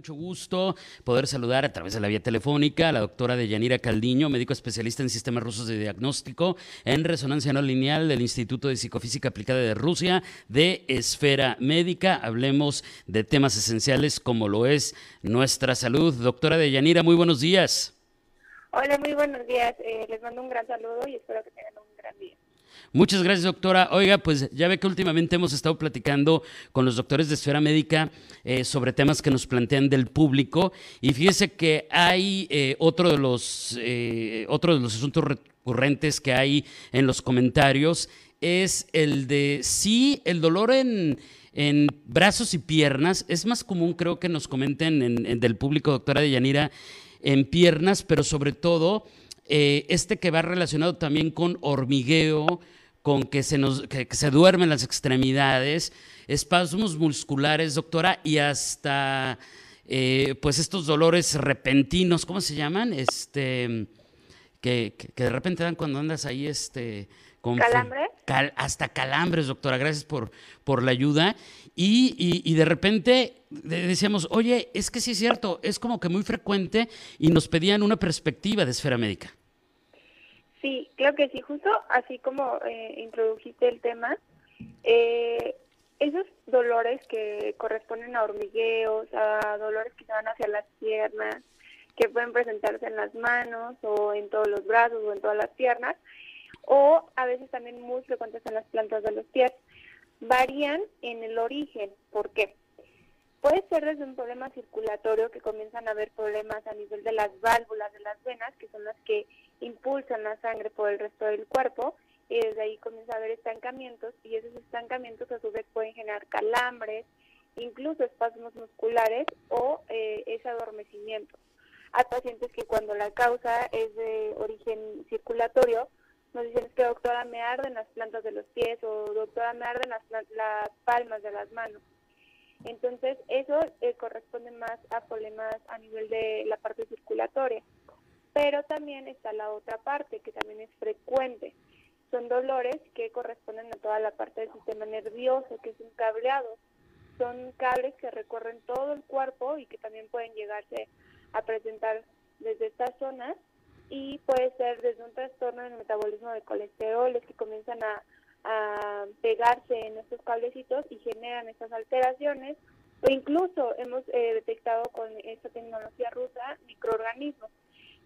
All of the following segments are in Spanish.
mucho gusto poder saludar a través de la vía telefónica a la doctora Deyanira Caldiño, médico especialista en sistemas rusos de diagnóstico en resonancia no lineal del Instituto de Psicofísica Aplicada de Rusia de Esfera Médica. Hablemos de temas esenciales como lo es nuestra salud. Doctora Deyanira, muy buenos días. Hola, muy buenos días. Eh, les mando un gran saludo y espero que tengan un gran día. Muchas gracias, doctora. Oiga, pues ya ve que últimamente hemos estado platicando con los doctores de esfera médica eh, sobre temas que nos plantean del público y fíjese que hay eh, otro de los eh, de los asuntos recurrentes que hay en los comentarios es el de sí el dolor en en brazos y piernas es más común creo que nos comenten en, en del público doctora de Yanira en piernas pero sobre todo este que va relacionado también con hormigueo, con que se, nos, que, que se duermen las extremidades, espasmos musculares, doctora, y hasta eh, pues estos dolores repentinos, ¿cómo se llaman? Este, que, de repente dan cuando andas ahí, este... Con ¿Calambre? Cal, hasta calambres, doctora, gracias por, por la ayuda. Y, y, y, de repente decíamos, oye, es que sí es cierto, es como que muy frecuente y nos pedían una perspectiva de esfera médica. Sí, creo que sí, justo así como eh, introdujiste el tema, eh, esos dolores que corresponden a hormigueos, a dolores que se van hacia las piernas, que pueden presentarse en las manos o en todos los brazos o en todas las piernas, o a veces también muy frecuentes en las plantas de los pies, varían en el origen. ¿Por qué? Puede ser desde un problema circulatorio que comienzan a haber problemas a nivel de las válvulas de las venas, que son las que impulsan la sangre por el resto del cuerpo, y desde ahí comienza a haber estancamientos, y esos estancamientos a su vez pueden generar calambres, incluso espasmos musculares o eh, ese adormecimiento. Hay pacientes que cuando la causa es de origen circulatorio, nos dicen es que doctora me arden las plantas de los pies o doctora me arden las, las palmas de las manos. Entonces, eso eh, corresponde más a problemas a nivel de la parte circulatoria. Pero también está la otra parte, que también es frecuente. Son dolores que corresponden a toda la parte del sistema nervioso, que es un cableado. Son cables que recorren todo el cuerpo y que también pueden llegarse a presentar desde estas zonas y puede ser desde un trastorno en el metabolismo de colesterol, que comienzan a a pegarse en estos cablecitos y generan estas alteraciones o incluso hemos eh, detectado con esta tecnología rusa microorganismos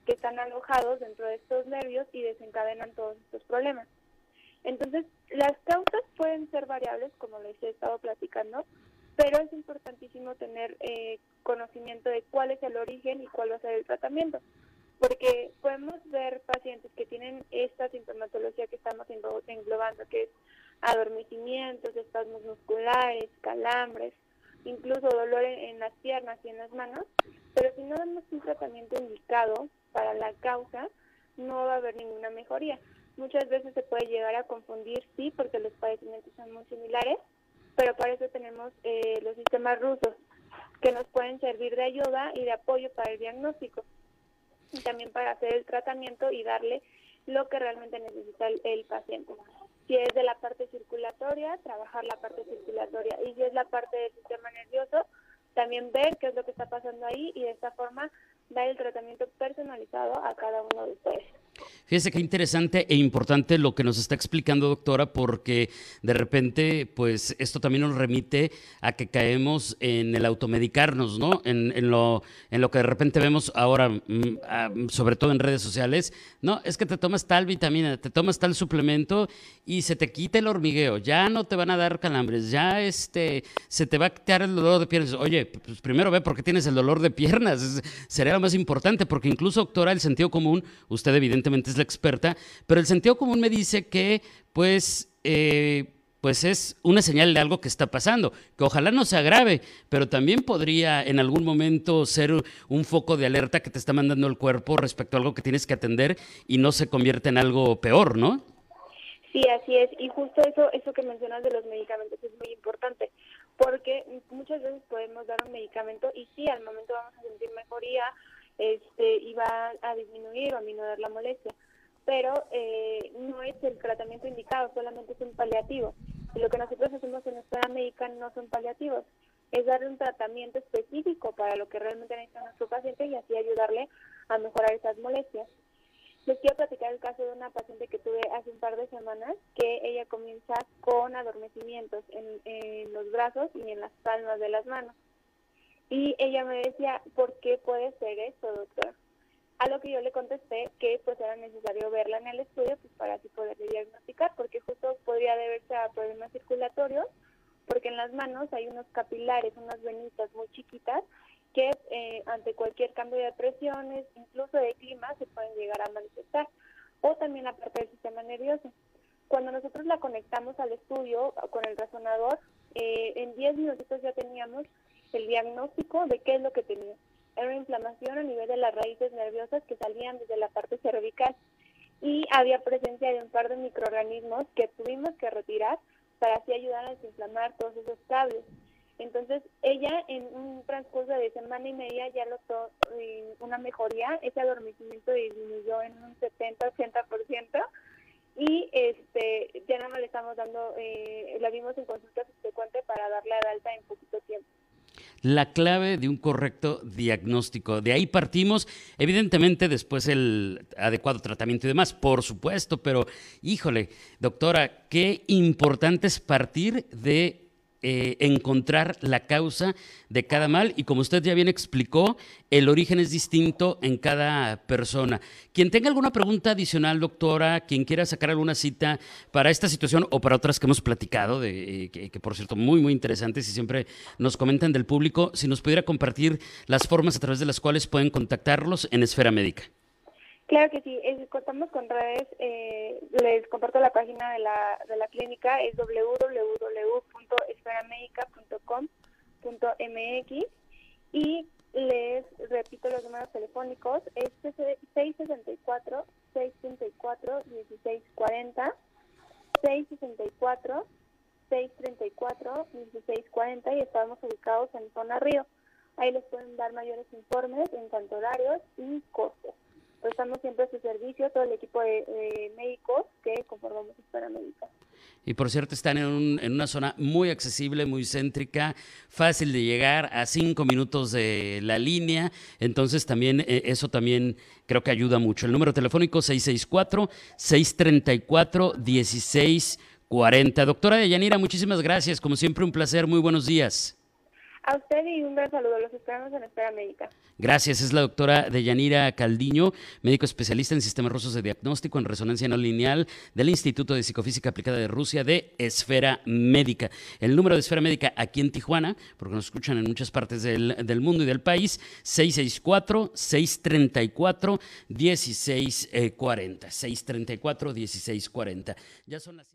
que están alojados dentro de estos nervios y desencadenan todos estos problemas. Entonces, las causas pueden ser variables, como les he estado platicando, pero es importantísimo tener eh, conocimiento de cuál es el origen y cuál va a ser el tratamiento porque podemos ver pacientes que tienen esta sintomatología que estamos englobando, que es adormecimientos, espasmos musculares, calambres, incluso dolor en, las piernas y en las manos, pero si no damos un tratamiento indicado para la causa, no va a haber ninguna mejoría. Muchas veces se puede llegar a confundir, sí, porque los padecimientos son muy similares, pero para eso tenemos eh, los sistemas rusos, que nos pueden servir de ayuda y de apoyo para el diagnóstico y también para hacer el tratamiento y darle lo que realmente necesita el, el, paciente. Si es de la parte circulatoria, trabajar la parte circulatoria. Y si es la parte del sistema nervioso, también ver qué es lo que está pasando ahí y de esta forma dar el tratamiento personalizado a cada uno de ustedes. Fíjese qué interesante e importante lo que nos está explicando, doctora, porque de repente, pues esto también nos remite a que caemos en el automedicarnos, ¿no? En, en lo, en lo que de repente vemos ahora, mm, sobre todo en redes sociales, no, es que te tomas tal vitamina, te tomas tal suplemento y se te quita el hormigueo, ya no te van a dar calambres, ya este, se te va a quitar el dolor de piernas. Oye, pues primero ve por qué tienes el dolor de piernas, sería lo más importante, porque incluso, doctora, el sentido común, usted evidentemente es la experta, pero el sentido común me dice que, pues, eh, pues es una señal de algo que está pasando, que ojalá no se agrave, pero también podría en algún momento ser un foco de alerta que te está mandando el cuerpo respecto a algo que tienes que atender y no se convierte en algo peor, ¿no? Sí, así es. Y justo eso, eso que mencionas de los medicamentos es muy importante, porque muchas veces podemos dar un medicamento y sí, al momento vamos a sentir mejoría este, y va a disminuir o a minorar la molestia, pero eh, no es el tratamiento indicado, solamente es un paliativo. Y lo que nosotros hacemos en nuestra médica no son paliativos, es darle un tratamiento específico para lo que realmente necesita nuestro paciente y así ayudarle a mejorar esas molestias. Les quiero platicar el caso de una paciente que tuve hace un par de semanas, que ella comienza con adormecimientos en, los brazos y en las palmas de las manos. Y ella me decía, ¿por qué puede ser eso, doctor? A lo que yo le contesté que pues era necesario verla en el estudio pues para así poderle diagnosticar, porque justo podría deberse a problemas circulatorios, porque en las manos hay unos capilares, unas venitas muy chiquitas que eh, ante cualquier cambio de presiones, incluso de clima, se pueden llegar a manifestar, o también la parte del sistema nervioso. Cuando nosotros la conectamos al estudio con el razonador, eh, en 10 minutitos ya teníamos el diagnóstico de qué es lo que tenía. Era una inflamación a nivel de las raíces nerviosas que salían desde la parte cervical. Y había presencia de un par de microorganismos que tuvimos que retirar para así ayudar a desinflamar todos esos cables. Entonces, ella en un transcurso de semana y media ya notó eh, una mejoría, ese adormecimiento disminuyó en un 70-80% y este ya nada más le estamos dando, eh, la vimos en consulta subsecuente para darle de alta en poquito tiempo la clave de un correcto diagnóstico. De ahí partimos, evidentemente después el adecuado tratamiento y demás, por supuesto, pero híjole, doctora, qué importante es partir de eh, encontrar la causa de cada mal y como usted ya bien explicó, el origen es distinto en cada persona. Quien tenga alguna pregunta adicional, doctora, quien quiera sacar alguna cita para esta situación o para otras que hemos platicado, de, eh, que, por cierto muy, muy interesantes y siempre nos comentan del público, si nos pudiera compartir las formas a través de las cuales pueden contactarlos en Esfera Médica. Claro que sí, contamos con redes, eh, les comparto la página de la, de la clínica, es www.esferamedica.com.mx y les repito los números telefónicos, es 664 634 1640 664 634 1640 y estamos ubicados en zona Río. Ahí les pueden dar mayores informes en cuanto horarios y costos estamos siempre a su servicio, todo el equipo de, médicos que conformamos para Médica. Y por cierto, están en, en, una zona muy accesible, muy céntrica, fácil de llegar, a cinco minutos de la línea. Entonces, también eh, eso también creo que ayuda mucho. El número telefónico 664-634-1640. Doctora Deyanira, muchísimas gracias. Como siempre, un placer. Muy buenos días. A usted y un gran saludo. Los esperamos en Espera Médica. Gracias. Es la doctora Deyanira Caldiño, médico especialista en sistemas rusos de diagnóstico en resonancia no lineal del Instituto de Psicofísica Aplicada de Rusia de Esfera Médica. El número de Esfera Médica aquí en Tijuana, porque nos escuchan en muchas partes del, mundo y del país, 664-634-1640. 634-1640. Ya son las